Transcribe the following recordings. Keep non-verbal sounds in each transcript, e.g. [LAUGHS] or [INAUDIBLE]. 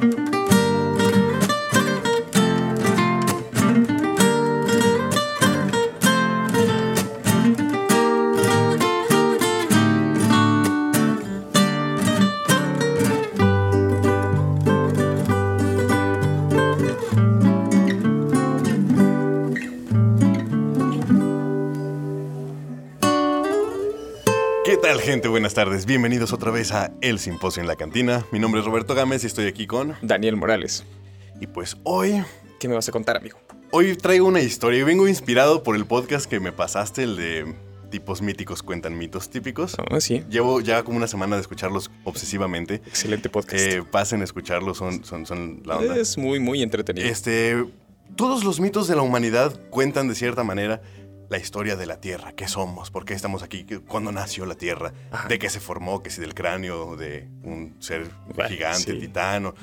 ¿Qué tal gente? Buenas tardes. Bienvenidos otra vez a El Simposio en la Cantina. Mi nombre es Roberto Gámez y estoy aquí con... Daniel Morales. Y pues hoy... ¿Qué me vas a contar, amigo? Hoy traigo una historia y vengo inspirado por el podcast que me pasaste, el de tipos míticos cuentan mitos típicos. Ah, sí. Llevo ya como una semana de escucharlos obsesivamente. Excelente podcast. Eh, pasen a escucharlos, son, son, son la onda. es muy, muy entretenido. Este, todos los mitos de la humanidad cuentan de cierta manera la historia de la Tierra, qué somos, por qué estamos aquí, cuándo nació la Tierra, Ajá. de qué se formó, que si del cráneo de un ser Bueno, gigante, sí. titano.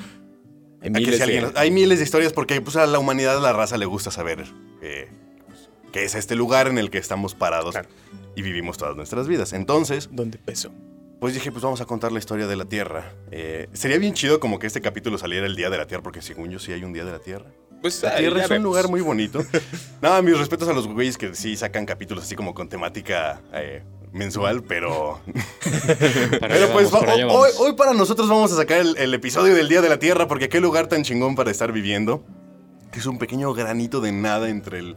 Hay miles si alguien- de- Hay miles de historias porque pues, a la humanidad, a la raza le gusta saber eh, pues, qué es este lugar en el que estamos parados Claro. y vivimos todas nuestras vidas. Entonces, ¿Dónde empezó? pues dije, pues vamos a contar la historia de la Tierra. Eh, sería bien chido como que este capítulo saliera el Día de la Tierra, porque según yo sí hay un Día de la Tierra. Pues La ahí Tierra es un vemos. lugar muy bonito. [LAUGHS] Nada, mis respetos a los güeyes que sí sacan capítulos así como con temática eh, mensual, pero... Para [LAUGHS] pero pues vamos, para hoy, para nosotros vamos a sacar el, el episodio del Día de la Tierra, porque qué lugar tan chingón para estar viviendo. Que es un pequeño granito de nada entre el...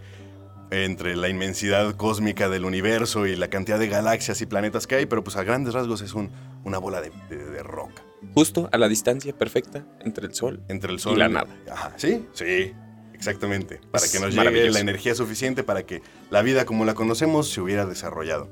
Entre la inmensidad cósmica del universo y la cantidad de galaxias y planetas que hay, pero pues a grandes rasgos es un- una bola de- de- de roca. Justo a la distancia perfecta entre el sol. Entre el sol la nada. Ajá, ¿sí? Sí, exactamente. Para Es que nos llegue la energía suficiente para que la vida como la conocemos se hubiera desarrollado.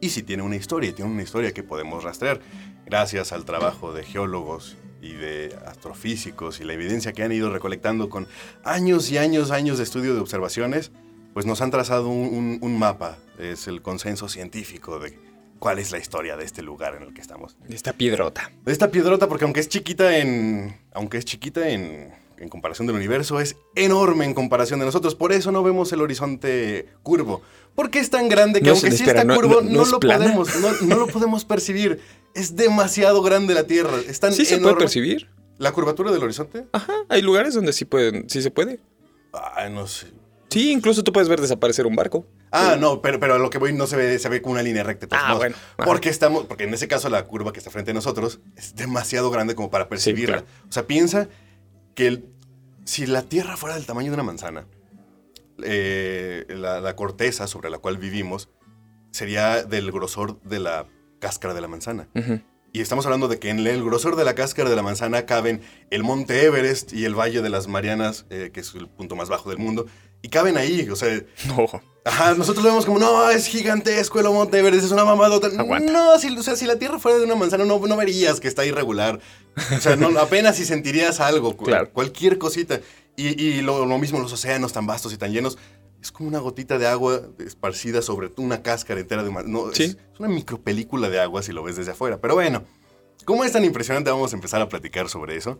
Y si tiene una historia, y tiene una historia que podemos rastrear, gracias al trabajo de geólogos y de astrofísicos y la evidencia que han ido recolectando con años y años, años de estudio de observaciones, pues nos han trazado un, un- un mapa, es el consenso científico de cuál es la historia de este lugar en el que estamos. Esta piedrota. De esta piedrota, porque aunque es chiquita en. Aunque es chiquita en. En comparación del universo, es enorme en comparación de nosotros. Por eso no vemos el horizonte curvo. Porque es tan grande que No, aunque sí espera, está ¿no- curvo, no- no, no es lo plana? podemos, no, lo podemos percibir. Es demasiado grande la Tierra. Es tan ¿Sí se puede percibir? ¿La curvatura del horizonte? Ajá, hay lugares donde sí pueden, sí se puede. Ah, no sé. Sí, incluso tú puedes ver desaparecer un barco. Ah, no, pero, pero a lo que voy no se ve, se ve como una línea recta. Ah, modos. bueno. Porque estamos, porque en ese caso la curva que está frente a nosotros es demasiado grande como para percibirla. claro. O sea, piensa que el- si la Tierra fuera del tamaño de una manzana, eh, la, la corteza sobre la cual vivimos sería del grosor de la cáscara de la manzana. Y estamos hablando de que en el grosor de la cáscara de la manzana caben el monte Everest y el Valle de las Marianas, eh, que es el punto más bajo del mundo, y caben ahí. O sea, [LAUGHS] No. Ajá, nosotros lo vemos como, no, es gigantesco el Monte Everest, es una mamadota. Aguanta. No, si, o sea, si la Tierra fuera de una manzana, no, no verías que está irregular. O sea, no, apenas si sentirías algo, Claro. cualquier cosita. Y, y lo, lo mismo los océanos tan vastos y tan llenos. Es como una gotita de agua esparcida sobre una cáscara entera de. No, es- Sí. es, una micropelícula de agua si lo ves desde afuera. Pero bueno, como es tan impresionante, vamos a empezar a platicar sobre eso.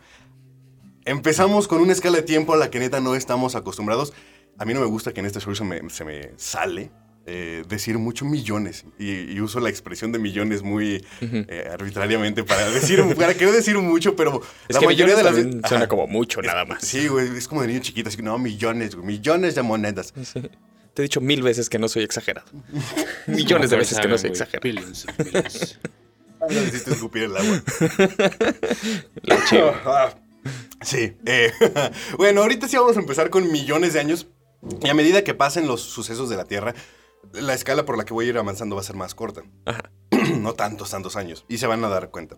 Empezamos con una escala de tiempo a la que neta no estamos acostumbrados. A mí no me gusta que en este show se me, se me sale eh, decir mucho millones. Y, y uso la expresión de millones muy eh, arbitrariamente para decir, [LAUGHS] para querer decir mucho, pero Es la que mayoría de las veces- suena Ajá. como mucho Es- nada más. Sí, güey, es como de niño chiquito, así que no, millones, güey, millones de monedas. Sí. Te he dicho mil veces que no soy exagerado. [LAUGHS] Millones de veces que no soy exagerado. billions of billions. Necesito escupir el agua. [LAUGHS] La chiva. Sí. eh, bueno, ahorita sí vamos a empezar con millones de años. Y a medida que pasen los sucesos de la Tierra, la escala por la que voy a ir avanzando va a ser más corta. Ajá. [CLEARS THROAT] no tantos, tantos años. Y se van a dar cuenta.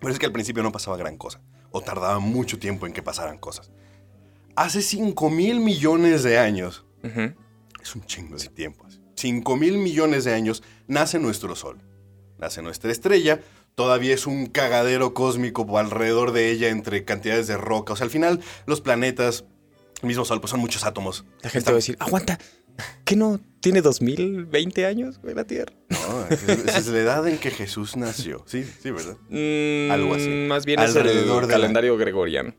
Pero es que al principio no pasaba gran cosa. O tardaba mucho tiempo en que pasaran cosas. Hace 5 mil millones de años, es un chingo de tiempo. 5 mil millones de años nace nuestro Sol. Nace nuestra estrella. Todavía es un cagadero cósmico alrededor de ella entre cantidades de roca. O sea, al final los planetas, el mismo Sol, pues son muchos átomos. La gente va a decir, aguanta, ¿qué no tiene 2020 años, güey, la Tierra? No, es, es la edad en que Jesús nació. Sí, sí, ¿verdad? Mm, Algo así. Más bien Alrededor es de el la- calendario gregoriano.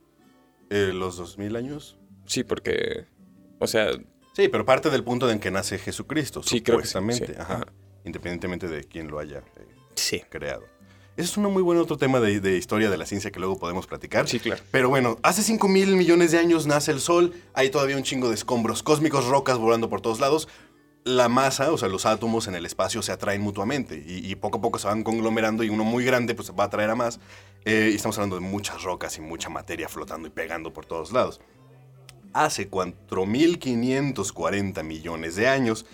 Eh, ¿Los 2000 años? Sí, porque, o sea, Sí, pero parte del punto en que nace Jesucristo, Sí, creo que sí, supuestamente. sí. Ajá. Ajá. Independientemente de quién lo haya eh, sí. creado. Ese es un muy buen otro tema de, de historia de la ciencia que luego podemos platicar. Sí, claro. Pero bueno, hace 5 mil millones de años nace el Sol, hay todavía un chingo de escombros cósmicos, rocas volando por todos lados. La masa, o sea, los átomos en el espacio se atraen mutuamente y, y poco a poco se van conglomerando y uno muy grande pues va a atraer a más. Eh, y estamos hablando de muchas rocas y mucha materia flotando y pegando por todos lados. Hace 4.540 millones de años,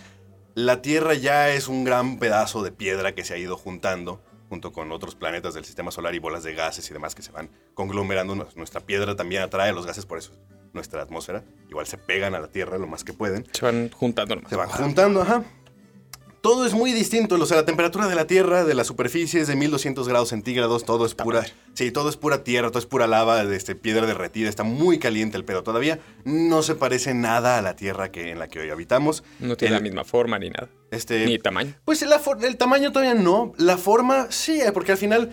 la Tierra ya es un gran pedazo de piedra que se ha ido juntando junto con otros planetas del sistema solar y bolas de gases y demás que se van conglomerando. Nues- Nuestra piedra también atrae los gases, por eso nuestra atmósfera. Igual se pegan a la Tierra lo más que pueden. Se van juntando nomás. Se van juntando, ajá. Todo es muy distinto. O sea, la temperatura de la Tierra, de la superficie es de 1200 grados centígrados. Todo es pura. Sí, todo es pura tierra, todo es pura lava, de este, piedra derretida. Está muy caliente el pedo todavía. No se parece nada a la Tierra que, en la que hoy habitamos. No tiene El- la misma forma ni nada. Este, Ni tamaño. pues la el tamaño todavía no. La forma sí, eh, porque al final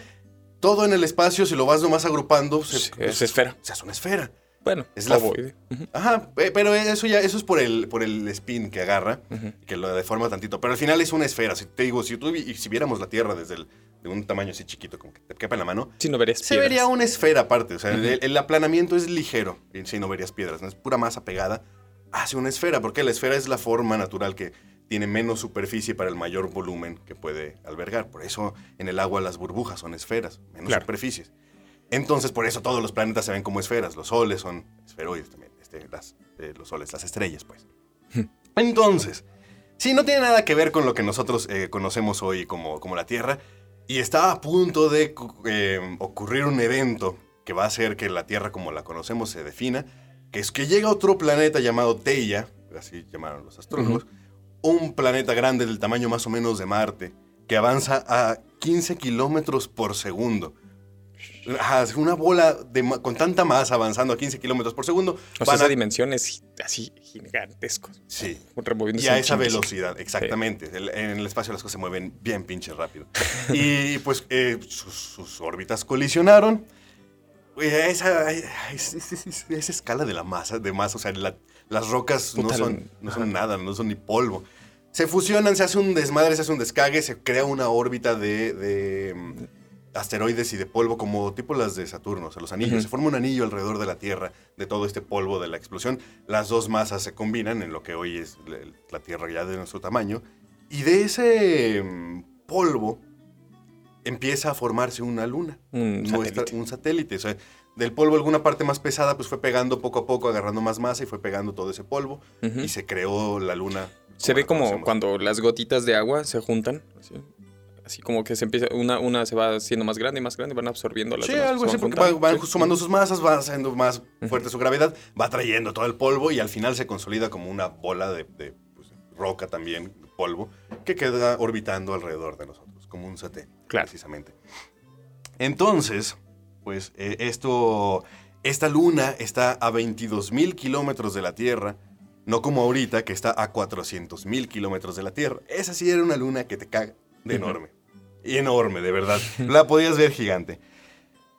todo en el espacio, si lo vas nomás agrupando, se, Sí, es esfera. Se hace una esfera. Bueno, Es la- ovoide. Ajá, pe- pero eso ya, eso es por el, por el spin que agarra, que lo deforma tantito. Pero al final es una esfera. Si te digo, si tú vi- si viéramos la Tierra desde el- de un tamaño así chiquito, como que te quepa en la mano, Sí, no verías se piedras. vería una esfera aparte. O sea, el, el aplanamiento es ligero. Y si no verías piedras, ¿no? es pura masa pegada. Hace una esfera, porque la esfera es la forma natural que tiene menos superficie para el mayor volumen que puede albergar. Por eso en el agua las burbujas son esferas, menos Claro. superficies. Entonces, por eso todos los planetas se ven como esferas. Los soles son esferoides también. este, las, eh, los soles, las estrellas, pues. Entonces, sí, no tiene nada que ver con lo que nosotros eh, conocemos hoy como, como la Tierra. Y está a punto de eh, ocurrir un evento que va a hacer que la Tierra como la conocemos se defina, que es que llega otro planeta llamado Teia, así llamaron los astrónomos, un planeta grande del tamaño más o menos de Marte, que avanza a 15 kilómetros por segundo. Ajá, una bola de con tanta masa avanzando a 15 kilómetros por segundo. O sea, van esa a- dimensión es así gigantesco. Sí. Removiéndose Y a esa velocidad, exactamente. El- en el espacio las cosas se mueven bien pinche rápido. [LAUGHS] y pues eh, sus, sus órbitas colisionaron. A esa, a esa- esa- esa escala de la masa, de masa, o sea, la- las rocas no son, no son nada, no son ni polvo. Se fusionan, se hace un desmadre, se hace un descague, se crea una órbita de, de, asteroides y de polvo como tipo las de Saturno, o sea, los anillos. Se forma un anillo alrededor de la Tierra de todo este polvo de la explosión. Las dos masas se combinan en lo que hoy es la- Tierra ya de nuestro tamaño. Y de ese mm, polvo empieza a formarse una luna. Un Nuestra- satélite. un satélite. O sea, del polvo alguna parte más pesada pues fue pegando poco a poco, agarrando más masa y fue pegando todo ese polvo. Y se creó la luna. Se ve como cuando las gotitas de agua se juntan. Así, así como que se empieza, una, una se va haciendo más grande y más grande van absorbiendo las Sí, demás, algo así, porque van, juntando. van Sí. sumando sus masas, va haciendo más fuerte su gravedad, va trayendo todo el polvo y al final se consolida como una bola de, de, pues, roca también, polvo, que queda orbitando alrededor de nosotros, como un satélite, Claro. precisamente. Entonces, pues eh, esto, esta luna está a 22 mil kilómetros de la Tierra, no como ahorita que está a 400 mil kilómetros de la Tierra. Esa sí era una luna que te caga de enorme. Y enorme, de verdad. La podías ver gigante.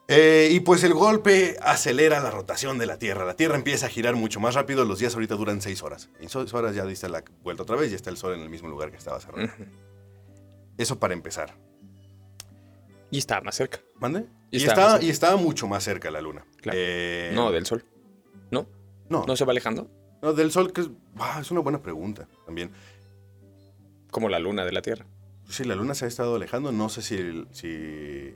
Eh, y pues el golpe acelera la rotación de la Tierra. La Tierra empieza a girar mucho más rápido. Los días ahorita duran 6 horas. En 6 horas ya diste la vuelta otra vez y está el Sol en el mismo lugar que estaba cerrado. Eso para empezar. Y está más cerca. ¿Mande? Y Y, estaba estaba, y estaba mucho más cerca la Luna. Claro. Eh, No, del sol. ¿No? no, ¿No se va alejando? no, del Sol, que es, ah, es una buena pregunta también. Como la luna de la Tierra. Si la Luna se ha estado alejando, no sé si... si...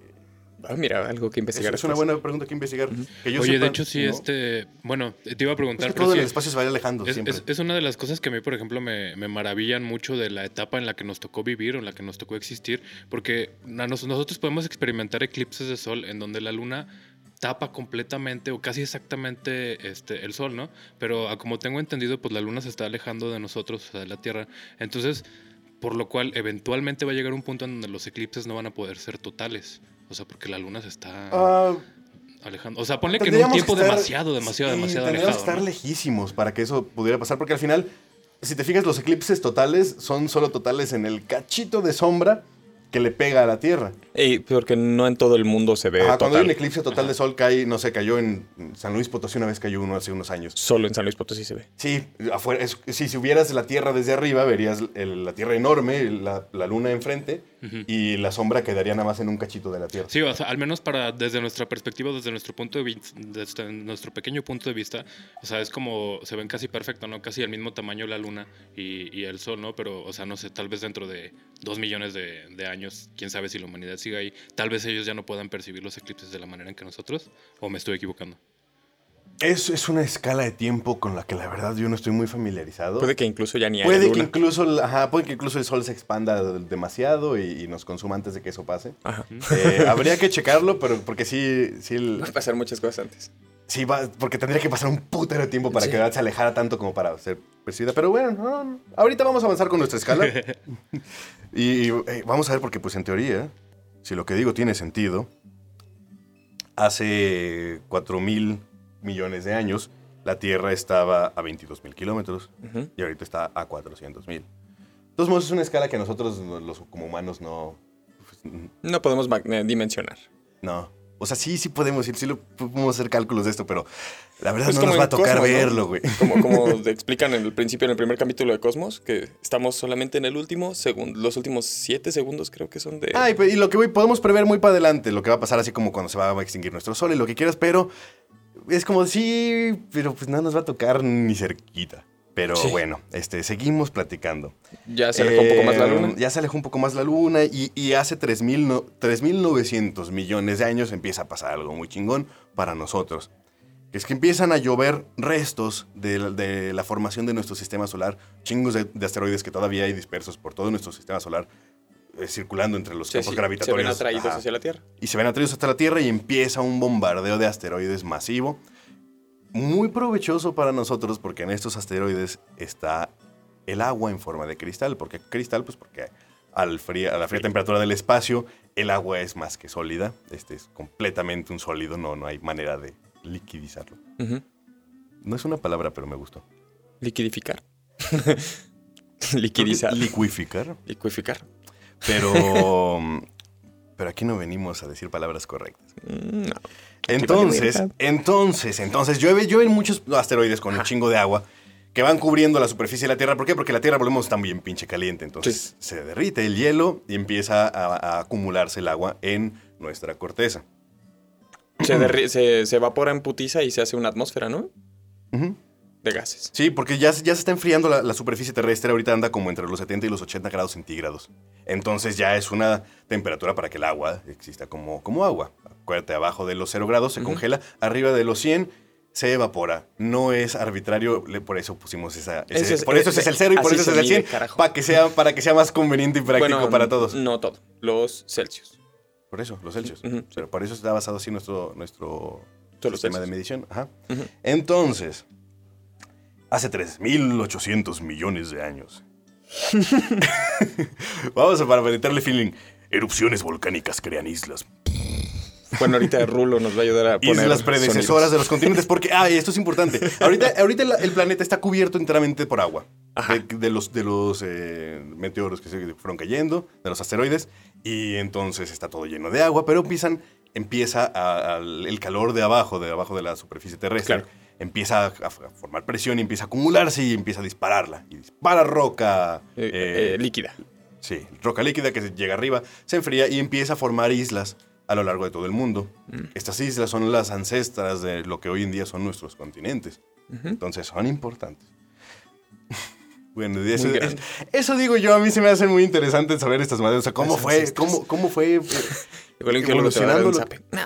Ah, mira, algo que Es, investigar. es una buena pregunta que investigar. que yo Oye, sepa, de hecho, sí, ¿no? este. Bueno, te iba a Es preguntar. pero todo sí, el espacio se va alejando es, siempre. es- es una de las cosas que a mí, por ejemplo, me, me maravillan mucho de la etapa en la que nos tocó vivir o en la que nos tocó existir, porque nosotros podemos experimentar eclipses de sol en donde la luna tapa completamente o casi exactamente este, el sol, ¿no? Pero como tengo entendido, pues la luna se está alejando de nosotros, o sea, de la Tierra. Entonces, por lo cual, eventualmente va a llegar un punto en donde los eclipses no van a poder ser totales. O sea, porque la luna se está Ah, alejando. O sea, ponle que en un tiempo estar- demasiado, demasiado, sí, demasiado alejado. que estar ¿no? lejísimos para que eso pudiera pasar, porque al final, si te fijas, los eclipses totales son solo totales en el cachito de sombra que le pega a la Tierra. Ey, porque no en todo el mundo se ve Ajá, cuando hay un eclipse total de sol cae, no sé, cayó en San Luis Potosí una vez cayó uno hace unos años. Solo en San Luis Potosí se ve. Sí, afuera, es- si, si hubieras la Tierra desde arriba, verías el- la Tierra enorme, la, la luna enfrente, Y la sombra quedaría nada más en un cachito de la Tierra. Sí, o sea, al menos para desde nuestra perspectiva, desde nuestro punto de vista, desde nuestro pequeño punto de vista, o sea, es como se ven casi perfecto, ¿no? Casi al mismo tamaño la luna y, y el sol, ¿no? Pero, o sea, no sé, tal vez dentro de dos millones de, de años, quién sabe si la humanidad sigue ahí, tal vez ellos ya no puedan percibir los eclipses de la manera en que nosotros, o me estoy equivocando. Es, es una escala de tiempo con la que la verdad yo no estoy muy familiarizado. Puede que incluso ya ni haya Puede que luna. incluso, el- ajá, puede que incluso el sol se expanda demasiado y, y nos consuma antes de que eso pase. Ajá. Eh, habría que checarlo, pero porque sí, sí, el- Va a pasar muchas cosas antes. sí va, porque tendría que pasar un putero de tiempo para Sí. que se alejara tanto como para ser percibida. Pero bueno, no, no. ahorita vamos a avanzar con nuestra escala. [LAUGHS] y eh, vamos a ver porque pues en teoría, si lo que digo tiene sentido, hace 4 mil millones de años la Tierra estaba a 22 mil kilómetros Ujú. y ahorita está a 400 mil. De todos modos, es una escala que nosotros, no- los como humanos, no. pues, No podemos eh, dimensionar. no. O sea, sí, sí podemos ir, sí lo, podemos hacer cálculos de esto, pero la verdad Es no nos va a tocar verlo, güey. Como, como [LAUGHS] te explican en el principio, en el primer capítulo de Cosmos, que estamos solamente en el último segundo, los últimos siete segundos creo que son de... Ay, pues, y lo que voy, podemos prever muy para adelante, lo que va a pasar así como cuando se va a extinguir nuestro sol y lo que quieras, pero es como sí, pero pues no nos va a tocar ni cerquita. Pero Sí. bueno, este, seguimos platicando. ya se alejó un poco más la Eh, luna. Ya se alejó un poco más la luna y, y hace 3.000 no- 3.900 millones de años empieza a pasar algo muy chingón para nosotros. Que es que empiezan a llover restos de, la- de la formación de nuestro sistema solar, chingos de, de asteroides que todavía hay dispersos por todo nuestro sistema solar, circulando entre los Sí, campos sí, se gravitatorios. ven atraídos Ajá. hacia la Tierra. Y se ven atraídos hasta la Tierra y empieza un bombardeo de asteroides masivo. Muy provechoso para nosotros porque en estos asteroides está el agua en forma de cristal. ¿Por qué cristal? Pues porque al fría- a la fría temperatura del espacio el agua es más que sólida. Este es completamente un sólido, no, no hay manera de liquidizarlo. No es una palabra, pero me gustó. Liquidificar. [LAUGHS] Liquidizar. Liquificar. Liquificar. Pero, [LAUGHS] pero aquí no venimos a decir palabras correctas. Mm, no. Entonces, entonces, entonces, llueve, llueven muchos asteroides con un chingo de agua que van cubriendo la superficie de la Tierra. ¿Por qué? Porque la Tierra, volvemos, está bien pinche caliente. Entonces, se derrite el hielo y empieza a, a acumularse el agua en nuestra corteza. Se, derri- se, se evapora en putiza y se hace una atmósfera, ¿no? De gases. Sí, porque ya, se- ya se está enfriando la, la superficie terrestre. Ahorita anda como entre los 70 y los 80 grados centígrados. Entonces ya es una temperatura para que el agua exista como, como agua. Acuérdate, abajo de los 0 grados se congela, arriba de los 100 se evapora. No es arbitrario, por eso pusimos esa... ese- Ese es- por eso ese es el 0 y por eso es el mide, 100. carajo. Para que, sea, para que sea más conveniente y práctico Bueno, para todos. No todo. Los Celsius. Por eso, los Celsius. Pero por eso está basado así nuestro, nuestro sistema de medición. Ajá. Entonces, hace 3.800 millones de años. [LAUGHS] Vamos a para feeling. Erupciones volcánicas crean islas. Bueno, ahorita Rulo nos va a ayudar a poner Islas predecesoras sonidos. de los continentes. Porque, ah, esto es importante. Ahorita, ahorita el, planeta está cubierto enteramente por agua. De, de los, de los eh, meteoros que se fueron cayendo, de los asteroides. Y entonces está todo lleno de agua, pero empiezan, empieza a- el calor de abajo, de abajo de la superficie terrestre. Claro. Empieza a, formar presión y empieza a acumularse y empieza a dispararla. Y dispara roca. Eh, eh, eh, líquida. Sí, roca líquida que llega arriba, se enfría y empieza a formar islas a lo largo de todo el mundo. Mm. Estas islas son las ancestras de lo que hoy en día son nuestros continentes. Ujú. Entonces son importantes. [LAUGHS] Bueno, eso, grande. eso digo yo, a mí se me hace muy interesante saber estas madres. O sea, cómo fue, cómo, cómo fue. eh, [LAUGHS] zape. No,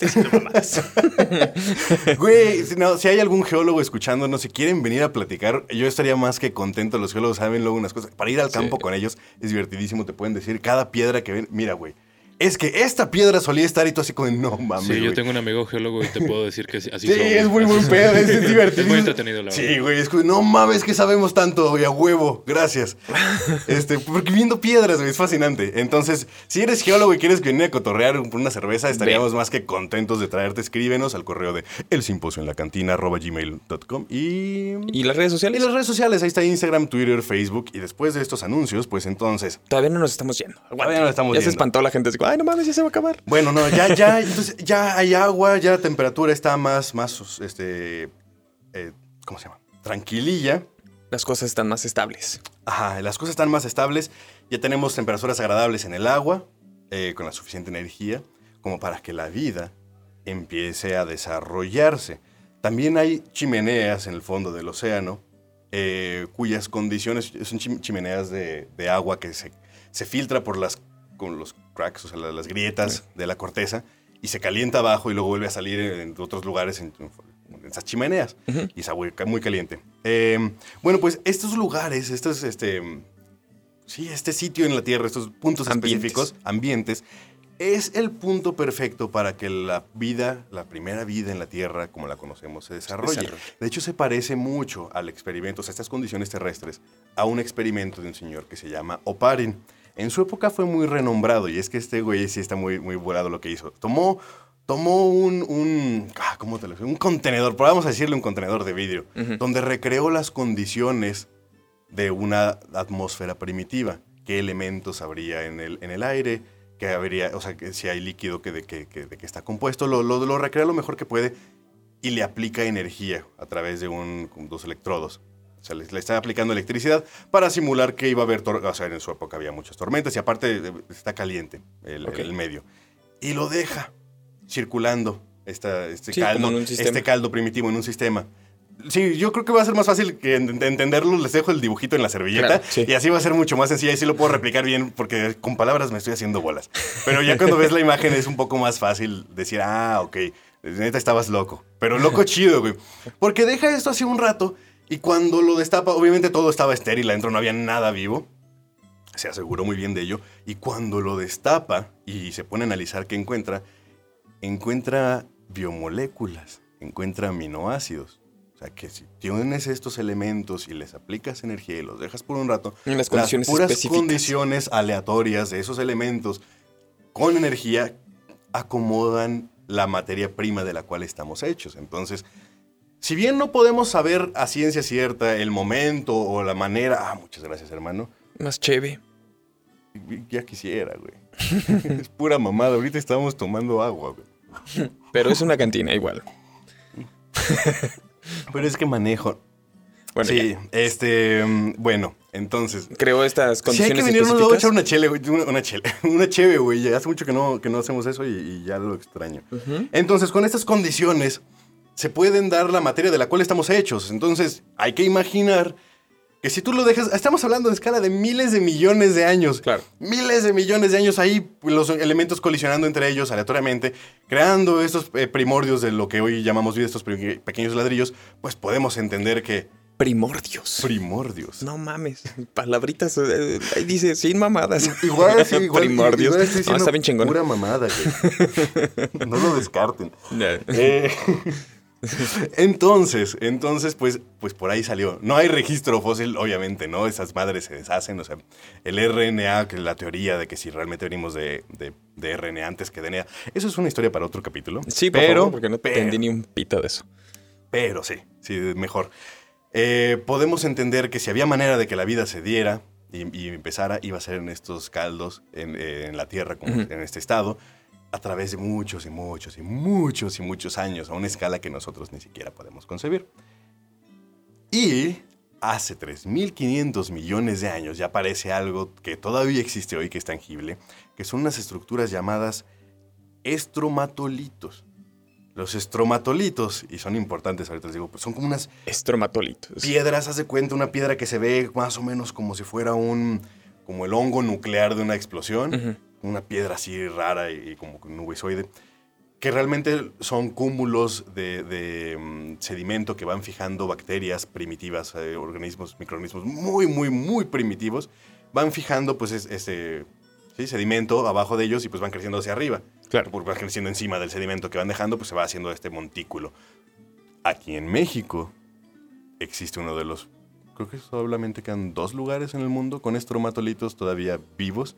estoy diciendo mamadas. [LAUGHS] Güey, si, no, si hay algún geólogo escuchándonos, si quieren venir a platicar, yo estaría más que contento. Los geólogos saben luego unas cosas. Para ir al Sí. campo con ellos es divertidísimo. Te pueden decir cada piedra que ven. Mira, güey, es que esta piedra solía estar y tú así como, no mames. Sí, yo güey". tengo un amigo geólogo y te puedo decir que así Sí, son. es muy buen pedo, es, [LAUGHS] es divertido. Es muy entretenido, la Sí, verdad. güey, es que no mames que sabemos tanto, güey, a huevo, gracias. [LAUGHS] Este, porque viendo piedras, güey, es fascinante. Entonces, si eres geólogo y quieres venir a cotorrear por una cerveza, estaríamos más que contentos de traerte. Escríbenos al correo de el simposio en la cantina gmail.com y... ¿Y las redes y sociales? las redes sociales, ahí está Instagram, Twitter, Facebook. Y después de estos anuncios, pues entonces... Todavía no nos estamos yendo. Aguante. Todavía no nos estamos ya se espantó la gente. Así, Ay, no mames, ya se va a acabar. Bueno, no, ya, ya, entonces ya hay agua, ya la temperatura está más, más, este, eh, ¿cómo se llama? Tranquililla. las cosas están más estables. Ajá, las cosas están más estables, ya tenemos temperaturas agradables en el agua, eh, con la suficiente energía, como para que la vida empiece a desarrollarse. También hay chimeneas en el fondo del océano, eh, cuyas condiciones son chim- chimeneas de, de agua que se, se filtra por las, con los cracks, o sea, la- las grietas de la corteza, y se calienta abajo y luego vuelve a salir en otros lugares en, en esas chimeneas. Y es agua muy caliente. Eh, bueno, pues estos lugares, estos, este, sí, este sitio en la Tierra, estos puntos Ambientes. específicos, ambientes, es el punto perfecto para que la vida, la primera vida en la Tierra, como la conocemos, se desarrolle. Desarrolle. De hecho, se parece mucho al experimento, o sea, estas condiciones terrestres, a un experimento de un señor que se llama Oparin. En su época fue muy renombrado, y es que este güey sí está muy, muy volado lo que hizo. Tomó, tomó un, un, ah, ¿cómo te lo? Un contenedor, pero vamos a decirle un contenedor de vidrio, donde recreó las condiciones de una atmósfera primitiva. ¿Qué elementos habría en el, en el aire? ¿Qué habría, o sea, que si hay líquido que de qué que, de qué está compuesto? Lo, lo, lo recrea lo mejor que puede y le aplica energía a través de un, dos electrodos. Sea, le, le está aplicando electricidad para simular que iba a haber, o sea, en su época había muchas tormentas y aparte eh, está caliente el, Ok. el medio. Y lo deja circulando esta, este, Sí, caldo, este caldo primitivo en un sistema. Sí, yo creo que va a ser más fácil que en- de entenderlo. Les dejo el dibujito en la servilleta Claro, sí. y así va a ser mucho más sencilla y sí lo puedo replicar bien porque con palabras me estoy haciendo bolas. Pero ya cuando ves la imagen es un poco más fácil decir, ah, ok, neta estabas loco. Pero loco [LAUGHS] chido, güey. Porque deja esto así un rato y cuando lo destapa, obviamente todo estaba estéril, adentro no había nada vivo. Se aseguró muy bien de ello. Y cuando lo destapa y se pone a analizar qué encuentra, encuentra biomoléculas, encuentra aminoácidos. O sea, que si tienes estos elementos y les aplicas energía y los dejas por un rato, En las condiciones puras específicas. condiciones aleatorias de esos elementos con energía acomodan la materia prima de la cual estamos hechos. Entonces, si bien no podemos saber a ciencia cierta el momento o la manera... Ah, muchas gracias, hermano. Más chévere. Ya quisiera, güey. [LAUGHS] es pura mamada. Ahorita estamos tomando agua, güey. Pero es una cantina igual. [LAUGHS] Pero es que manejo. Bueno, sí, ya. este... mm, Bueno, entonces... Creó estas Si hay condiciones que luego a echar una chele, güey. Una, chele. [LAUGHS] Una cheve, güey. Hace mucho que no, que no hacemos eso y, y ya lo extraño. Entonces, con estas condiciones se pueden dar la materia de la cual estamos hechos. Entonces, hay que imaginar que si tú lo dejas, estamos hablando en escala de miles de millones de años. Claro. Miles de millones de años ahí, los elementos colisionando entre ellos aleatoriamente, creando estos eh, primordios de lo que hoy llamamos vida, estos pe- pequeños ladrillos, pues podemos entender que Primordios. primordios. No mames. [LAUGHS] Palabritas. eh, ahí dice, sin mamadas. Igual, sí, [LAUGHS] igual, Primordios. igual No, diciendo está bien chingón. Pura mamada, güey. [LAUGHS] no lo descarten. Ya. Eh, [LAUGHS] entonces, entonces, pues, pues por ahí salió. No hay registro fósil, obviamente, ¿no? Esas madres se deshacen. O sea, el RNA, que es la teoría de que si realmente venimos de, de- de RNA antes que DNA. Eso es una historia para otro capítulo. Sí, por pero, favor, porque no pero, entendí ni un pito de eso. pero sí, sí, mejor. Eh, podemos entender que si había manera de que la vida se diera y, y empezara, iba a ser en estos caldos, en, eh, en la Tierra, como en este estado, a través de muchos y muchos y muchos y muchos años, a una escala que nosotros ni siquiera podemos concebir. Y hace 3.500 millones de años ya aparece algo que todavía existe hoy, que es tangible, que son unas estructuras llamadas estromatolitos. Los estromatolitos, y son importantes, ahorita les digo, pues son como unas Estromatolitos. piedras, haz de cuenta, una piedra que se ve más o menos como si fuera un, como el hongo nuclear de una explosión. Una piedra así rara y, y como nuboisoide, que realmente son cúmulos de, de, mm, sedimento que van fijando bacterias primitivas, eh, organismos, microorganismos muy, muy, muy primitivos, van fijando pues es- ese sí, sedimento abajo de ellos y pues van creciendo hacia arriba. Claro. Porque van creciendo encima del sedimento que van dejando, pues se va haciendo este montículo. Aquí en México existe uno de los, creo que solamente quedan dos lugares en el mundo con estromatolitos todavía vivos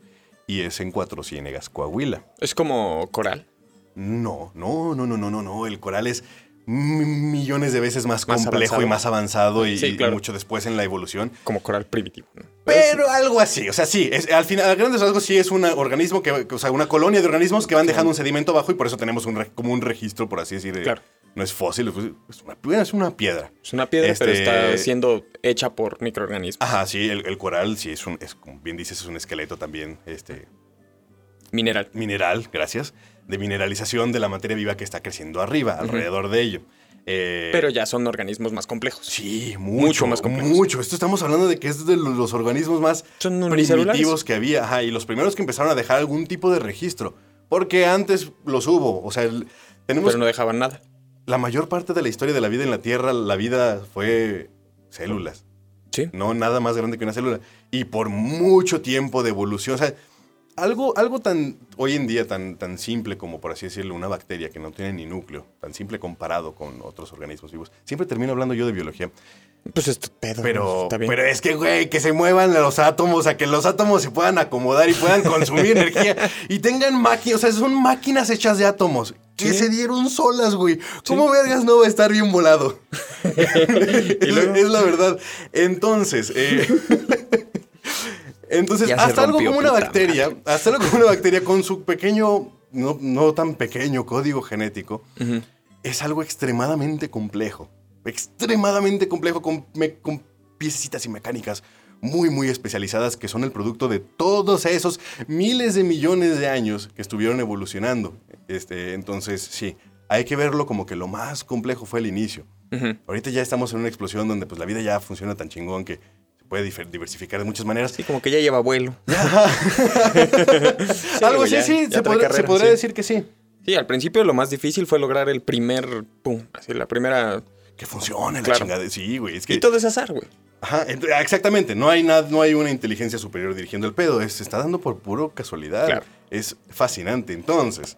y es en Cuatro Ciénegas, Coahuila. Es como coral. No, no, no, no, no, no, no. El coral es millones de veces más, Más complejo avanzado. y más avanzado y, Sí, y claro. mucho después en la evolución. Como coral primitivo. ¿no? Pero algo así, o sea, sí, es, al final, a grandes rasgos sí es un organismo, que, o sea, una colonia de organismos que van dejando un sedimento abajo y por eso tenemos un como un registro, por así decir, de, Claro. No es fósil, es una, es una piedra. Es una piedra, pero Este- está siendo hecha por microorganismos. Ajá, sí, el, el coral, sí, es un, es, como bien dices, es un esqueleto también, este, Mineral. mineral, gracias, de mineralización de la materia viva que está creciendo arriba, alrededor de ello. Eh, Pero ya son organismos más complejos. Sí, mucho, Mucho más complejos. Mucho. Esto estamos hablando de que es de los, organismos más primitivos que había. Ajá, y los primeros que empezaron a dejar algún tipo de registro. Porque antes los hubo. O sea, el- tenemos Pero no dejaban nada. La mayor parte de la historia de la vida en la Tierra, la vida fue células. Sí. No nada más grande que una célula. Y por mucho tiempo de evolución. O sea, algo, algo tan hoy en día tan, tan simple como, por así decirlo, una bacteria que no tiene ni núcleo, tan simple comparado con otros organismos vivos. Siempre termino hablando yo de biología. Pues esto pedo. Pero, está bien. pero es que, güey, que se muevan los átomos, a que los átomos se puedan acomodar y puedan consumir [LAUGHS] energía y tengan máquinas, o sea, son máquinas hechas de átomos que se dieron solas, güey. ¿Cómo vergas no va a estar bien volado? [LAUGHS] es, la verdad. Entonces, eh, [LAUGHS] entonces, Ya hasta algo como una bacteria, hasta algo como una bacteria con su pequeño, no, no tan pequeño código genético, es algo extremadamente complejo. Extremadamente complejo con, me- con piecitas y mecánicas muy, muy especializadas que son el producto de todos esos miles de millones de años que estuvieron evolucionando. Este, entonces, sí, hay que verlo como que lo más complejo fue el inicio. Ahorita ya estamos en una explosión donde pues la vida ya funciona tan chingón que se puede diversificar de muchas maneras. Sí, como que ya lleva vuelo. [LAUGHS] Algo güey, así, sí, se, podría- se carrera, podría sí. decir que sí. Sí, al principio lo más difícil fue lograr el primer. Pum. Así, la primera. Que funcione la Claro. chingada. Sí, güey. Es que Y todo es azar, güey. Ajá, ent- exactamente. No hay, nada, no hay una inteligencia superior dirigiendo el pedo. Es- se está dando por puro casualidad. Claro. Es fascinante. Entonces,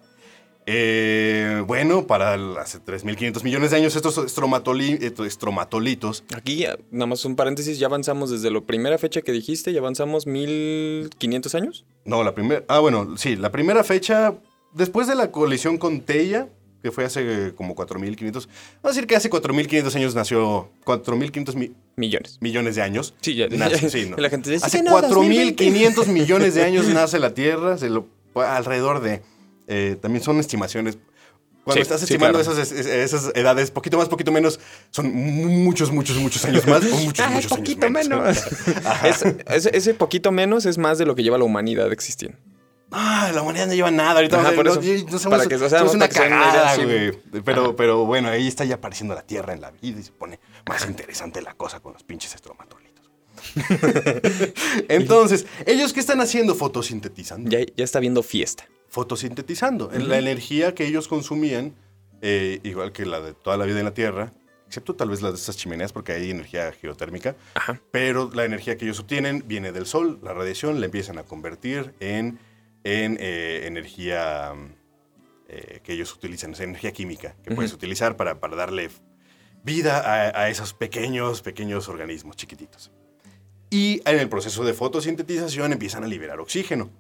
eh, bueno, para el- hace 3.500 millones de años, estos estromatoli- estos estromatolitos. Aquí, ya, nada más un paréntesis, ya avanzamos desde la primera fecha que dijiste, ya avanzamos 1500 años. No, la primera. Ah, bueno, sí, la primera fecha, después de la colisión con Teia, que fue hace eh, como 4.500. Vamos a decir que hace 4.500 años nació. 4.500 mi- Millones. millones de años. Sí, ya. Nace, sí, no. La gente dice, Hace "Sí, no, 4.500 millones de años [LAUGHS] nace la Tierra, se lo- alrededor de... eh, también son estimaciones. Cuando Sí, estás sí, estimando claro. esas, es- esas edades, poquito más, poquito menos, son muchos, muchos, muchos años más o muchos, [LAUGHS] Ay, muchos poquito años menos. menos. [LAUGHS] Es- ese, ese poquito menos es más de lo que lleva la humanidad existiendo. Ah, la humanidad no lleva nada. Ahorita Ajá, vamos a- por no, eso. no somos, Para que, o sea, somos una cagada, güey. Pero, pero bueno, ahí está ya apareciendo la Tierra en la vida y se pone más interesante la cosa con los pinches estromatolitos. [LAUGHS] Entonces, ¿ellos qué están haciendo? Fotosintetizando. Ya, ya está viendo fiesta. Fotosintetizando. La energía que ellos consumían, eh, igual que la de toda la vida en la Tierra, excepto tal vez las de estas chimeneas porque hay energía geotérmica, Ajá. pero la energía que ellos obtienen viene del sol, la radiación la empiezan a convertir en, en eh, energía eh, que ellos utilizan, es energía química que puedes Ujú. utilizar para, para darle vida a, a esos pequeños, pequeños organismos chiquititos. Y en el proceso de fotosintetización empiezan a liberar oxígeno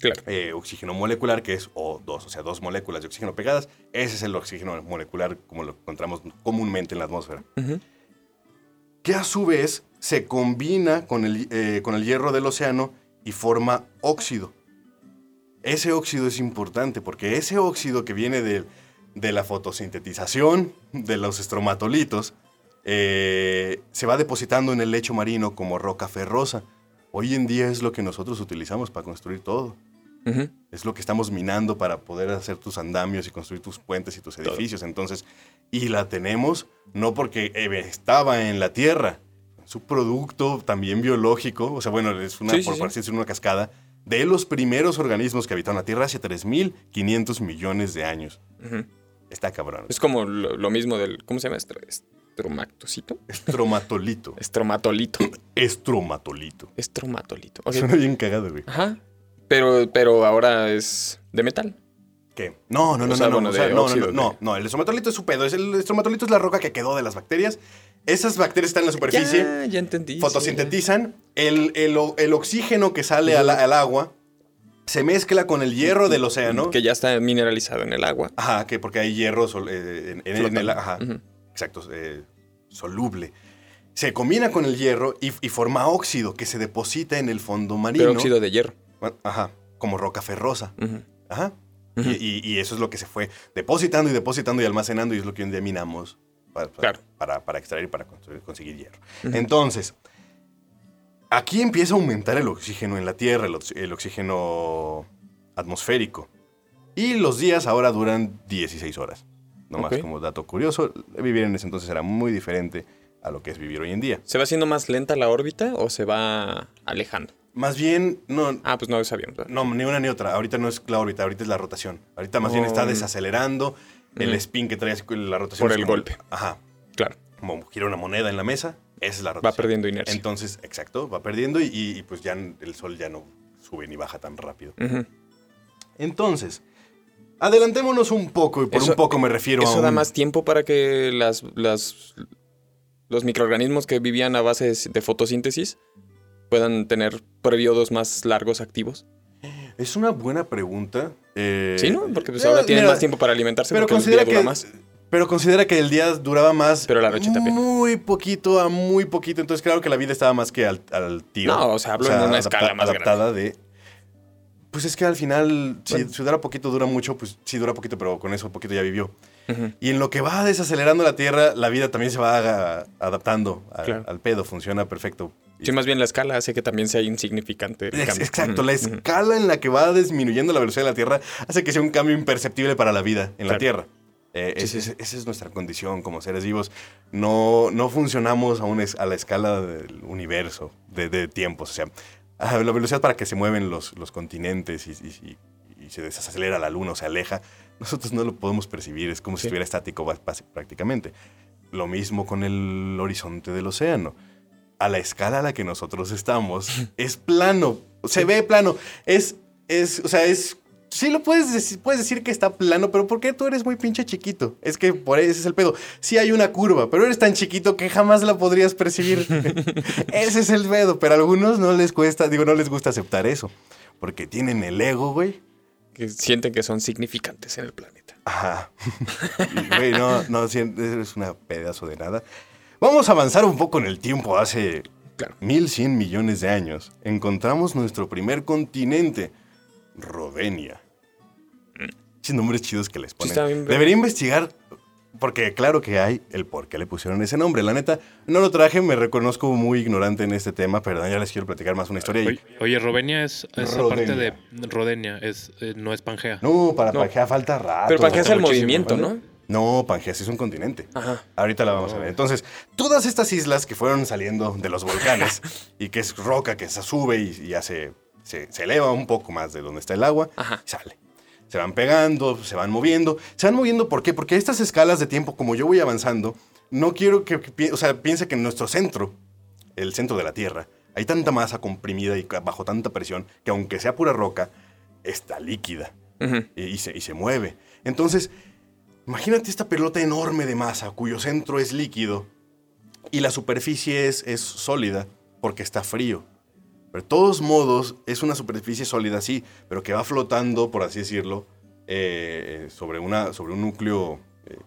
Claro. eh, oxígeno molecular, que es O2, o sea, dos moléculas de oxígeno pegadas. Ese es el oxígeno molecular como lo encontramos comúnmente en la atmósfera. Que a su vez se combina con el, eh, con el hierro del océano y forma óxido. Ese óxido es importante porque ese óxido que viene de, de la fotosintetización de los estromatolitos eh, se va depositando en el lecho marino como roca ferrosa. Hoy en día es lo que nosotros utilizamos para construir todo. Es lo que estamos minando para poder hacer tus andamios y construir tus puentes y tus edificios. Entonces, y la tenemos no porque eh, estaba en la Tierra, es un producto también biológico, o sea, bueno, es una, Sí, sí, por sí. decirlo, una cascada de los primeros organismos que habitaron la Tierra hace 3.500 millones de años. Está cabrón. Es como lo, lo mismo del. ¿Cómo se llama? Estro- Estromatocito. Estromatolito. [LAUGHS] Estromatolito. Estromatolito. Estromatolito. Ok. Suena bien cagado, güey. Ajá. Pero, pero ahora es de metal. ¿Qué? No, no, no, O sea, no, no, o sea, no, no, óxido, no, no, el estromatolito es su pedo. El estromatolito es la roca que quedó de las bacterias. Esas bacterias están en la superficie, Ya, ya entendí. sí, fotosintetizan. El, el el oxígeno que sale al, al agua se mezcla con el hierro del océano. Que ya está mineralizado en el agua. Ajá, que porque hay hierro eh, en, en- en el, Flotando. ajá. Exacto, eh, soluble. Se combina con el hierro y, y forma óxido que se deposita en el fondo marino. Pero óxido de hierro. Ajá, como roca ferrosa. Ajá. Y- y, y eso es lo que se fue depositando y depositando y almacenando y es lo que hoy en día minamos para, para, Claro. para- para extraer y para conseguir hierro. Entonces, aquí empieza a aumentar el oxígeno en la Tierra, el oxígeno atmosférico. Y los días ahora duran 16 horas. Nomás como dato curioso, vivir en ese entonces era muy diferente a lo que es vivir hoy en día. ¿Se va haciendo más lenta la órbita o se va alejando? Más bien, no, Ah, pues no sabíamos. no, ni una ni otra. Ahorita no es la órbita, ahorita es la rotación. Ahorita más bien está Oh. desacelerando el Ujú. spin que trae la rotación. Por el como- golpe. Ajá. Claro. Como gira una moneda en la mesa, esa es la Va rotación. perdiendo inercia. Entonces, exacto, va perdiendo y, y, pues ya el sol ya no sube ni baja tan rápido. Entonces, adelantémonos un poco, y por Eso- un poco me refiero a ¿Eso un- da más tiempo para que las, las- los microorganismos que vivían a base de, fotosíntesis puedan tener periodos más largos activos? Es una buena pregunta. eh, Sí, ¿no? Porque pues eh, ahora tienen mira, más tiempo para alimentarse Pero porque el considera, día dura que, más. pero considera que el día duraba más. Pero la noche también. Muy poquito a muy poquito. Entonces, claro que la vida estaba más que al, al tiro. No, o sea, hablo en una escala más adaptada de. Pues es que al final, si, si dura poquito, dura mucho, pues sí dura poquito, pero con eso poquito ya vivió. Y en lo que va desacelerando la Tierra, la vida también se va a- adaptando a- Claro. al pedo, funciona perfecto. Sí, más bien la escala hace que también sea insignificante el. Exacto, la escala en la que va disminuyendo la velocidad de la Tierra hace que sea un cambio imperceptible para la vida en la. Tierra. Eh, Sí, ese- sí. ese- esa es nuestra condición como seres vivos. No, no funcionamos a, es- a la escala del universo, de, de tiempos. O sea, a [LAUGHS] la velocidad para que se mueven los, los continentes y, y- y- se desacelera la luna o se aleja, nosotros no lo podemos percibir. Es como si estuviera estático prácticamente. Lo mismo con el horizonte del océano. A la escala a la que nosotros estamos, [LAUGHS] es plano. Se ve plano. Es, es, o sea, es... Sí lo puedes decir, puedes decir que está plano, pero ¿por qué tú eres muy pinche chiquito? Es que por ese es el pedo. Sí hay una curva, pero eres tan chiquito que jamás la podrías percibir. [LAUGHS] ese es el pedo, pero a algunos no les cuesta, digo, no les gusta aceptar eso. Porque tienen el ego, güey. Que sienten que son significantes en el planeta. Ajá. Y, Güey, no, no, es una pedazo de nada. Vamos a avanzar un poco en el tiempo. Hace Claro. 1100 millones de años encontramos nuestro primer continente, Rodenia. Nombres chidos que les ponen. bien, Debería investigar, porque claro que hay el por qué le pusieron ese nombre. La neta, no lo traje, me reconozco muy ignorante en este tema, pero ya les quiero platicar más una historia. Oye, oye, Rovenia es Rodenia. parte de Rodenia, es, eh, no es Pangea. No, para No. Pangea falta rato. Pero Pangea es el movimiento. ¿no? No, Pangea sí es un continente. Ajá. Ahorita la vamos a ver. Entonces, todas estas islas que fueron saliendo de los volcanes [LAUGHS] y que es roca que se sube y, y ya se, se, se eleva un poco más de donde está el agua, Ajá. sale. Se van pegando, se van moviendo. Se van moviendo, ¿por qué? Porque estas escalas de tiempo, como yo voy avanzando, no quiero que, o sea, piense que en nuestro centro, el centro de la Tierra, hay tanta masa comprimida y bajo tanta presión que aunque sea pura roca, está líquida y, y se, y se mueve. Entonces, imagínate esta pelota enorme de masa cuyo centro es líquido y la superficie es, es sólida porque está frío. Pero de todos modos, es una superficie sólida, sí, pero que va flotando, por así decirlo, eh, sobre, una, sobre un núcleo eh,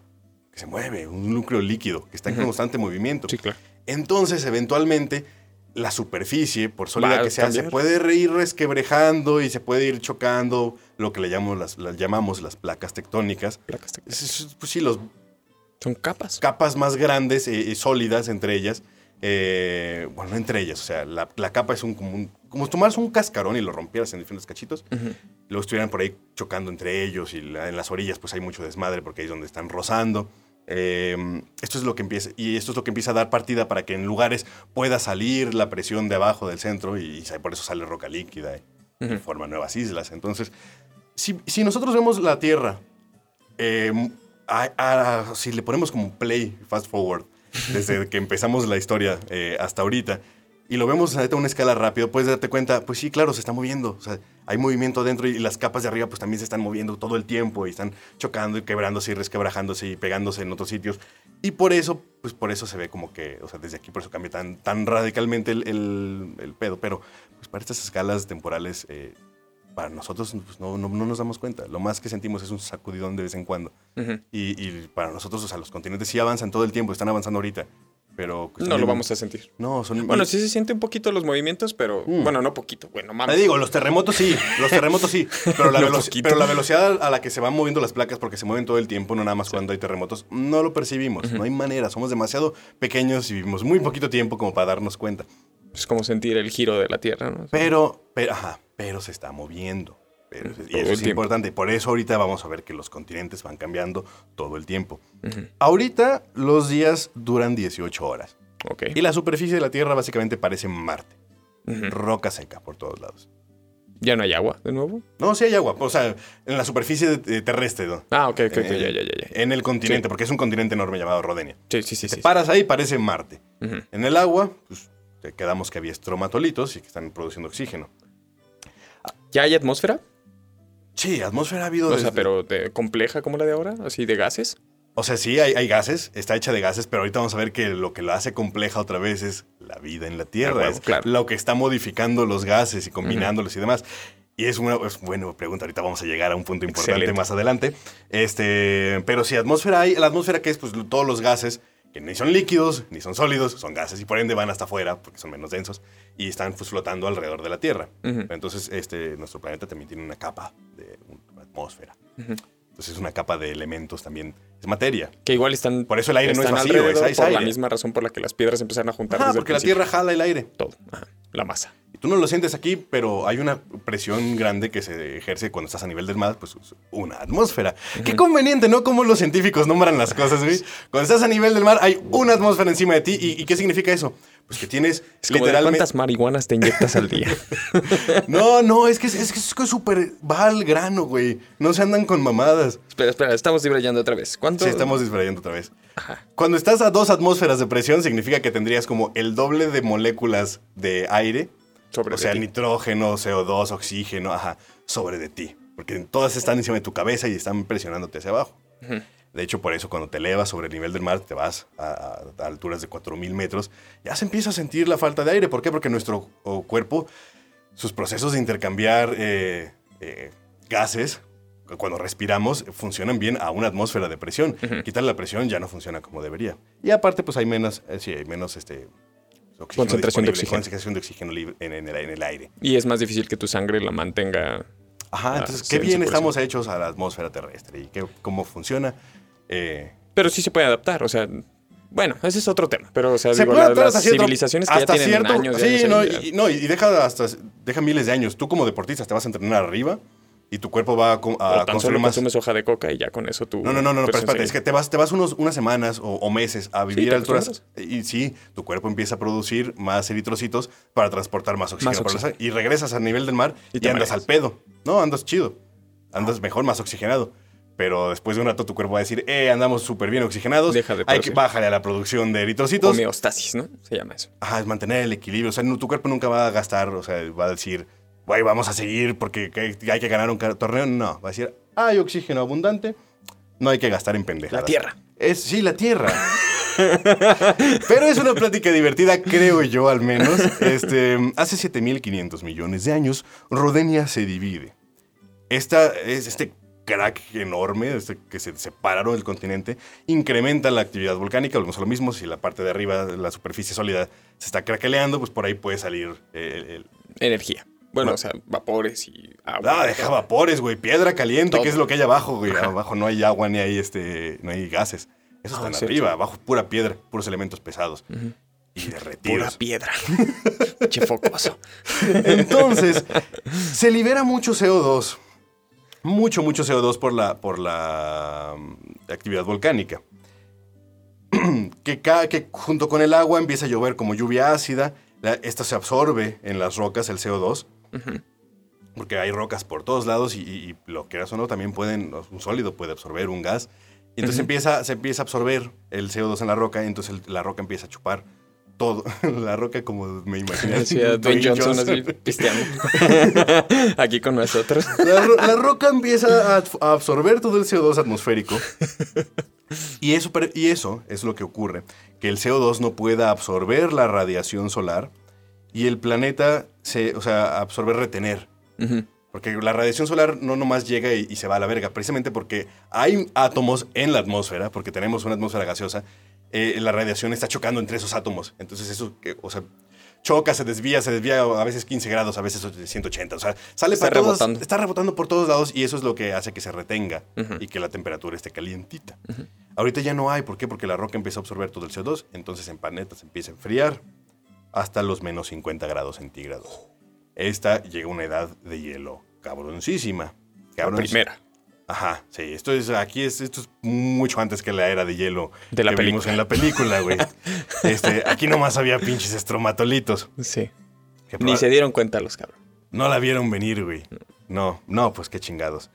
que se mueve, un núcleo líquido, que está en constante movimiento. Sí, claro. Entonces, eventualmente, la superficie, por sólida Va que sea, se puede ir resquebrejando y se puede ir chocando, lo que le llamamos las, las llamamos las placas tectónicas. Placas tec- Es- es- Pues sí, los Son capas. capas más grandes y sólidas entre ellas. Eh, bueno, no entre ellas, o sea, la, la capa es un como, un como si tomaras un cascarón y lo rompieras en diferentes cachitos. Ujú. Luego estuvieran por ahí chocando entre ellos y la- en las orillas pues hay mucho desmadre porque ahí es donde están rozando. Eh, esto es lo que empieza y esto es lo que empieza a dar partida para que en lugares pueda salir la presión de abajo del centro y, y por eso sale roca líquida y, y Ujú. forma nuevas islas. Entonces, si, si nosotros vemos la Tierra, eh, a- a- si le ponemos como play, fast forward, [LAUGHS] desde que empezamos la historia eh, hasta ahorita, y lo vemos a una escala rápido, puedes darte cuenta, pues sí, claro, se está moviendo. Hay movimiento adentro y las capas de arriba pues también se están moviendo todo el tiempo y están chocando y quebrándose y resquebrajándose y pegándose en otros sitios. Y por eso, pues por eso se ve como que, o sea, desde aquí por eso cambia tan, tan radicalmente el, el- el pedo. Pero pues para estas escalas temporales, eh, para nosotros pues, no, no- no nos damos cuenta. Lo más que sentimos es un sacudidón de vez en cuando. Y, y para nosotros, o sea, los continentes sí avanzan todo el tiempo, están avanzando ahorita. pero... No lo vamos a sentir. No, son... Bueno, sí se siente un poquito los movimientos, pero... Mm. Bueno, no poquito. Bueno, Te mames. digo, los terremotos sí, los terremotos sí, [LAUGHS] la, pero la velocidad a la que se van moviendo las placas, porque se mueven todo el tiempo, no nada más cuando hay terremotos, no lo percibimos, no hay manera, somos demasiado pequeños y vivimos muy poquito tiempo como para darnos cuenta. Es como sentir el giro de la Tierra, ¿no? Pero, pero, ajá, pero se está moviendo. Pero- y eso es tiempo. importante. Por eso ahorita vamos a ver que los continentes van cambiando todo el tiempo. Ahorita los días duran 18 horas. Ok. Y la superficie de la Tierra básicamente parece Marte. Roca seca por todos lados. ¿Ya no hay agua de nuevo? No, sí hay agua. O sea, en la superficie terrestre, ¿no? Ah, ok, ok, ok, ya, ya, ya, ya. En el continente, porque es un continente enorme llamado Rodenia. Sí, sí, sí. Te sí. paras ahí, parece Marte. En el agua, pues quedamos que había estromatolitos y que están produciendo oxígeno. ¿Ya hay atmósfera? Sí, atmósfera ha habido O desde- sea, pero de- compleja como la de ahora, así de gases. O sea, sí, hay, hay gases, está hecha de gases, pero ahorita vamos a ver que lo que lo hace compleja otra vez es la vida en la Tierra. huevo, es claro. lo que está modificando los gases y combinándolos y demás. Y es una es buena pregunta, ahorita vamos a llegar a un punto importante Excelente. más adelante. Este, pero si atmósfera hay, la atmósfera que es pues todos los gases que ni son líquidos ni son sólidos, son gases y por ende van hasta afuera porque son menos densos y están pues, flotando alrededor de la Tierra. Entonces, este, nuestro planeta también tiene una capa de una atmósfera. Entonces es una capa de elementos también, es materia. Que igual están. Por eso el aire no es vacío, es- es por aire. la misma razón por la que las piedras empezaron a juntar Ajá, porque la. Tierra jala el aire. Todo. Ajá, La masa. Y tú no lo sientes aquí, pero hay una presión grande que se ejerce cuando estás a nivel del mar, pues es una atmósfera. Qué conveniente, ¿no? Cómo los científicos nombran las cosas, güey. Cuando estás a nivel del mar hay una atmósfera encima de ti. ¿Y, y qué significa eso? Pues que tienes Es como literalmente... cuántas marihuanas te inyectas al día. [LAUGHS] No, no, es que es, que es súper... Va al grano, güey. No se andan con mamadas. espera, espera, estamos dibrayando otra vez. ¿Cuánto? Sí, estamos disparando otra vez. Ajá. Cuando estás a dos atmósferas de presión, significa que tendrías como el doble de moléculas de aire Sobre o sea, ti. nitrógeno, CO2, oxígeno, ajá, sobre de ti. Porque todas están encima de tu cabeza y están presionándote hacia abajo. Ujú. De hecho, por eso cuando te elevas sobre el nivel del mar, te vas a, alturas de 4.000 metros, ya se empieza a sentir la falta de aire. ¿Por qué? Porque nuestro cuerpo, sus procesos de intercambiar eh, eh, gases, cuando respiramos, funcionan bien a una atmósfera de presión. Ujú. Quitar la presión ya no funciona como debería. Y aparte, pues hay menos, eh, sí, hay menos este, Concentración de oxígeno. Concentración de oxígeno libre en, en el, en el aire. Y es más difícil que tu sangre la mantenga. Ajá, entonces, qué bien estamos hechos a la atmósfera terrestre y qué, cómo funciona. Eh, Pero sí se puede adaptar. O sea, bueno, ese es otro tema. Pero, o sea, se digo, puede la- adaptar las hasta civilizaciones que ya tienen cierto- años. Sí, años, no, y, no, y deja hasta deja miles de años. Tú como deportista te vas a entrenar arriba y tu cuerpo va a, a o tan construir solo más. consumes hoja de coca y ya con eso tú. No, no, no, no, pero espérate, es que te vas, te vas unos, unas semanas o, o meses a vivir te a alturas y sí, tu cuerpo empieza a producir más eritrocitos para transportar más oxígeno, Más por y regresas al nivel del mar Y andas mareas. al pedo. No, andas chido. Andas mejor, más oxigenado. Pero después de un rato tu cuerpo va a decir, eh, andamos súper bien oxigenados. Deja de Hay que producir. bajarle a la producción de eritrocitos. Homeostasis, ¿no? Se llama eso. Ajá, es mantener el equilibrio. O sea, no- tu cuerpo nunca va a gastar, o sea, va a decir, güey, vamos a seguir porque que- hay que ganar un torneo. No, va a decir, hay oxígeno abundante, no hay que gastar en pendejadas. La Tierra. Es, sí, la Tierra. [LAUGHS] Pero es una plática divertida, creo yo al menos. Este, hace 7.500 millones de años, Rodenia se divide. Esta, es este crack enorme este, que se separaron del continente incrementa la actividad volcánica. Volvemos a lo mismo, si la parte de arriba, la superficie sólida, se está craqueleando, pues por ahí puede salir el- el, Energía. Bueno, No. o sea, vapores y agua. Ah, deja vapores, güey. Piedra caliente, Todo. que es lo que hay abajo, güey. Abajo no hay agua ni hay este. no hay gases. Eso Ah, cierto. arriba, abajo pura piedra, puros elementos pesados. Ujú. Y Pura derretidos. piedra. [LAUGHS] che focoso. Entonces, se libera mucho CO2. Mucho, mucho CO2 por la, por la mm, actividad volcánica. [CLEARS THROAT] que, que junto con el agua empieza a llover como lluvia ácida. La- esto se absorbe en las rocas, el CO2. Ujú. Porque hay rocas por todos lados y, y- y lo que o no, también pueden, un sólido puede absorber un gas. Y entonces empieza, se empieza a absorber el CO2 en la roca y entonces el- la roca empieza a chupar todo. [LAUGHS] la roca como me imaginé. [LAUGHS] Sí, Dwayne Johnson así pisteando. [LAUGHS] Aquí con nosotros. La, ro- la roca empieza a, a absorber todo el CO2 atmosférico. Y eso, y eso es lo que ocurre, que el CO2 no pueda absorber la radiación solar y el planeta se, o sea, absorber, retener. Porque la radiación solar no nomás llega y, y se va a la verga, precisamente porque hay átomos en la atmósfera, porque tenemos una atmósfera gaseosa, eh, la radiación está chocando entre esos átomos. Entonces eso, o sea, choca, se desvía, se desvía a veces 15 grados, a veces 180. O sea, sale Está para todos- rebotando. está rebotando por todos lados y eso es lo que hace que se retenga y que la temperatura esté calientita. Ahorita ya no hay, ¿por qué? Porque la roca empieza a absorber todo el CO2, entonces en planetas empieza a enfriar hasta los menos 50 grados centígrados. Esta llega a una edad de hielo cabroncísima. La Cabroncísima. primera. Ajá, sí, esto es aquí es esto es mucho antes que la era de hielo De la que vimos película. en la película, güey. [LAUGHS] este, aquí nomás había pinches estromatolitos. Sí. que Ni se dieron cuenta los cabros. No la vieron venir, güey. No, no, pues qué chingados.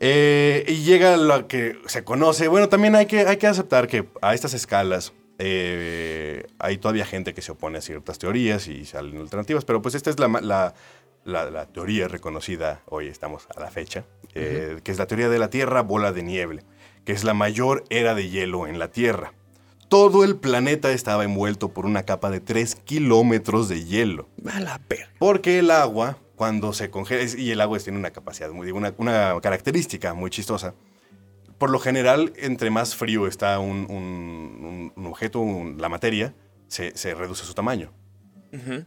Eh, y llega lo que se conoce. Bueno, también hay que, hay que aceptar que a estas escalas eh, hay todavía gente que se opone a ciertas teorías y salen alternativas, pero pues esta es la, la- la- la teoría reconocida, hoy estamos a la fecha, eh, que es la teoría de la Tierra bola de nieve, que es la mayor era de hielo en la Tierra. Todo el planeta estaba envuelto por una capa de 3 kilómetros de hielo. A la verga. Porque el agua, cuando se congela, y el agua tiene una capacidad, muy, una, una característica muy chistosa. Por lo general, entre más frío está un, un- un- un objeto, un- la materia, se, se reduce su tamaño.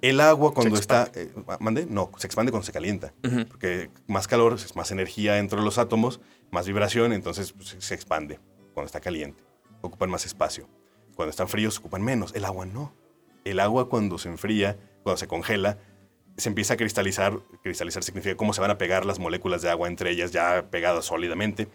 El agua cuando está... eh, ¿Mande? No, se expande cuando se calienta. Porque más calor, es más energía entre los átomos, más vibración, entonces pues, se expande cuando está caliente. Ocupan más espacio. Cuando están fríos, ocupan menos. El agua no. El agua cuando se enfría, cuando se congela, se empieza a cristalizar. Cristalizar significa cómo se van a pegar las moléculas de agua entre ellas ya pegadas sólidamente.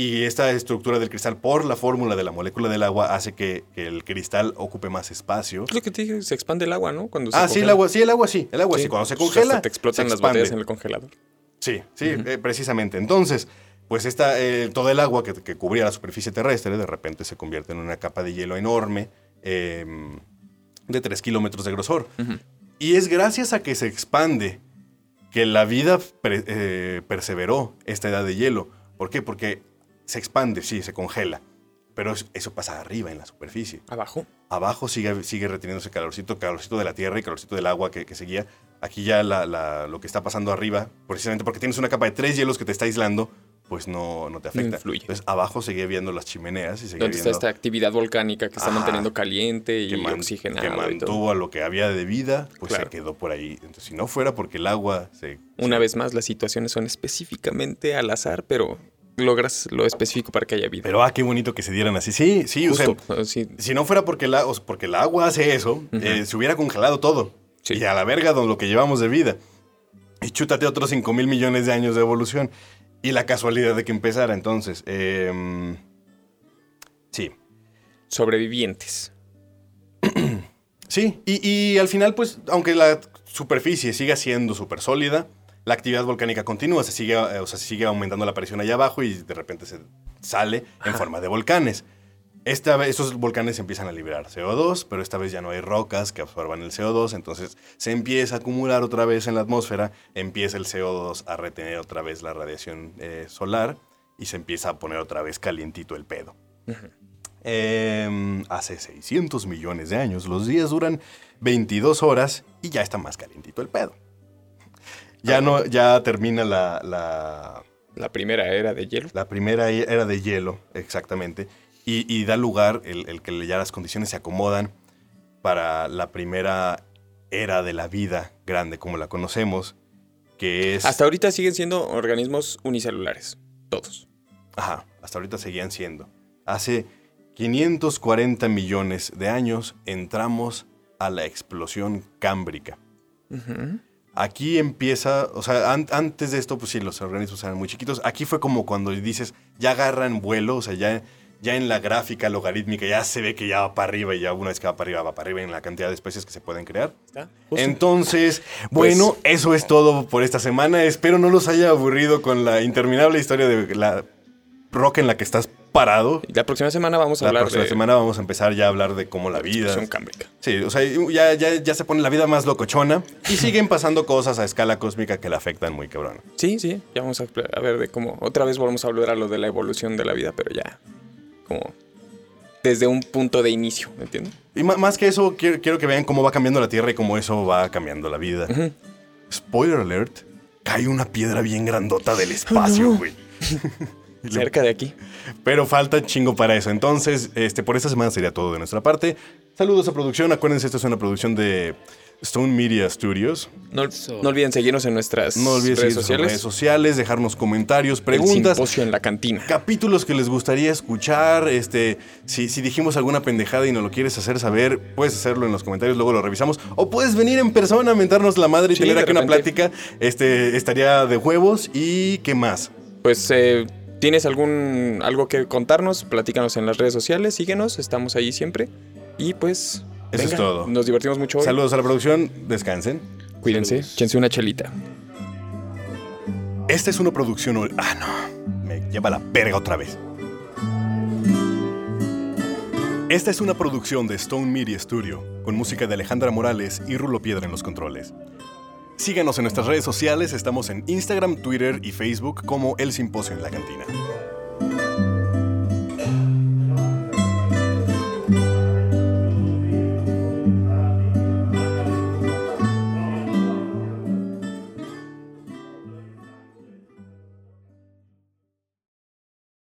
Y esta estructura del cristal, por la fórmula de la molécula del agua, hace que, que el cristal ocupe más espacio. Es lo que te dije, se expande el agua, ¿no? Cuando se Ah, sí, el congela. agua, sí, el agua sí. El agua sí. Cuando se congela, hasta te explotan las botellas en el congelador. Sí, sí, eh, precisamente. Entonces, pues esta, eh, todo el agua que, que cubría la superficie terrestre de repente se convierte en una capa de hielo enorme eh, de 3 kilómetros de grosor. Ujú. Y es gracias a que se expande que la vida pre- eh, perseveró esta edad de hielo. ¿Por qué? Porque se expande, sí, se congela. Pero es- eso pasa arriba en la superficie. Abajo. Abajo sigue, sigue reteniéndose calorcito, calorcito de la tierra y calorcito del agua que, que seguía. Aquí ya la- la- lo que está pasando arriba, precisamente porque tienes una capa de tres hielos que te está aislando, pues no, no te afecta. influye. Entonces abajo seguía viendo las chimeneas y seguía Donde está viendo esta actividad volcánica que está Ajá. manteniendo caliente y man- oxigenado. que y todo. mantuvo a lo que había de vida, pues Claro. se quedó por ahí. Entonces si no fuera porque el agua se... Una se- vez más, las situaciones son específicamente al azar, pero logras lo específico para que haya vida. Pero ah, qué bonito que se dieran así. Sí, sí, o sea, Justo, sí, si no fuera porque, la, o sea, porque el agua hace eso, eh, se hubiera congelado todo. Sí. Y a la verga don, lo que llevamos de vida. Y chútate otros 5 mil millones de años de evolución. Y la casualidad de que empezara entonces. em, sí. sobrevivientes. Sí, y, y al final, pues, aunque la superficie siga siendo súper sólida, la actividad volcánica continúa, se sigue, eh, o sea, se sigue aumentando la presión allá abajo y de repente se sale en forma de volcanes. Esta vez, esos volcanes empiezan a liberar CO2, pero esta vez ya no hay rocas que absorban el CO2, entonces se empieza a acumular otra vez en la atmósfera, empieza el CO2 a retener otra vez la radiación eh, solar y se empieza a poner otra vez calientito el pedo. Em, hace 600 millones de años, los días duran 22 horas y ya está más calientito el pedo. Ya no, ya termina la, la, La primera era de hielo. la primera era de hielo, exactamente, y, y da lugar el, el que ya las condiciones se acomodan para la primera era de la vida grande como la conocemos, que es... Hasta ahorita siguen siendo organismos unicelulares. Todos. Ajá, hasta ahorita seguían siendo. Hace 540 millones de años entramos a la explosión cámbrica. Ujú. Aquí empieza, o sea, an- antes de esto, pues sí, los organismos eran muy chiquitos. Aquí fue como cuando dices, ya agarran vuelo, o sea, ya, ya en la gráfica logarítmica ya se ve que ya va para arriba y ya una vez que va para arriba, va para arriba en la cantidad de especies que se pueden crear. Entonces, bueno, eso es todo por esta semana. Espero no los haya aburrido con la interminable historia de la roca en la que estás parado. La próxima semana vamos a La hablar próxima de semana vamos a empezar ya a hablar de cómo la vida. explosión cámbrica. Sí, o sea, ya, ya, ya se pone la vida más locochona y [LAUGHS] siguen pasando cosas a escala cósmica que la afectan muy cabrón. Sí, sí, ya vamos a, a ver de cómo. Otra vez volvemos a volver a lo de la evolución de la vida, pero ya. Como. Desde un punto de inicio, ¿me entiendes? Y más que eso, quiero, quiero que vean cómo va cambiando la Tierra y cómo eso va cambiando la vida. Spoiler alert, cae una piedra bien grandota del [LAUGHS] espacio, no. [LAUGHS] [LAUGHS] Cerca de aquí. Pero falta chingo para eso. Entonces, este, por esta semana sería todo de nuestra parte. Saludos a producción. Acuérdense, esta es una producción de Stone Media Studios. No, no olviden seguirnos en nuestras No olviden redes seguirnos en sociales. redes sociales, dejarnos comentarios, El preguntas. simposio en la cantina. capítulos que les gustaría escuchar, este, si, si dijimos alguna pendejada y nos lo quieres hacer saber, puedes hacerlo en los comentarios, luego lo revisamos. O puedes venir en persona a mentarnos la madre y Sí, tener aquí una plática. Este, estaría de huevos. ¿Y qué más? Pues, eh, ¿tienes algún algo que contarnos? Platícanos en las redes sociales, síguenos, estamos ahí siempre. Y pues. Eso es todo. Nos divertimos mucho hoy. Saludos a la producción, descansen. Cuídense, Saludos. échense una chelita. Esta es una producción... Ah, no. Me lleva la verga otra vez. Esta es una producción de Stone Media Studio, con música de Alejandra Morales y Rulo Piedra en los controles. Síganos en nuestras redes sociales, estamos en Instagram, Twitter y Facebook como El Simposio en la Cantina.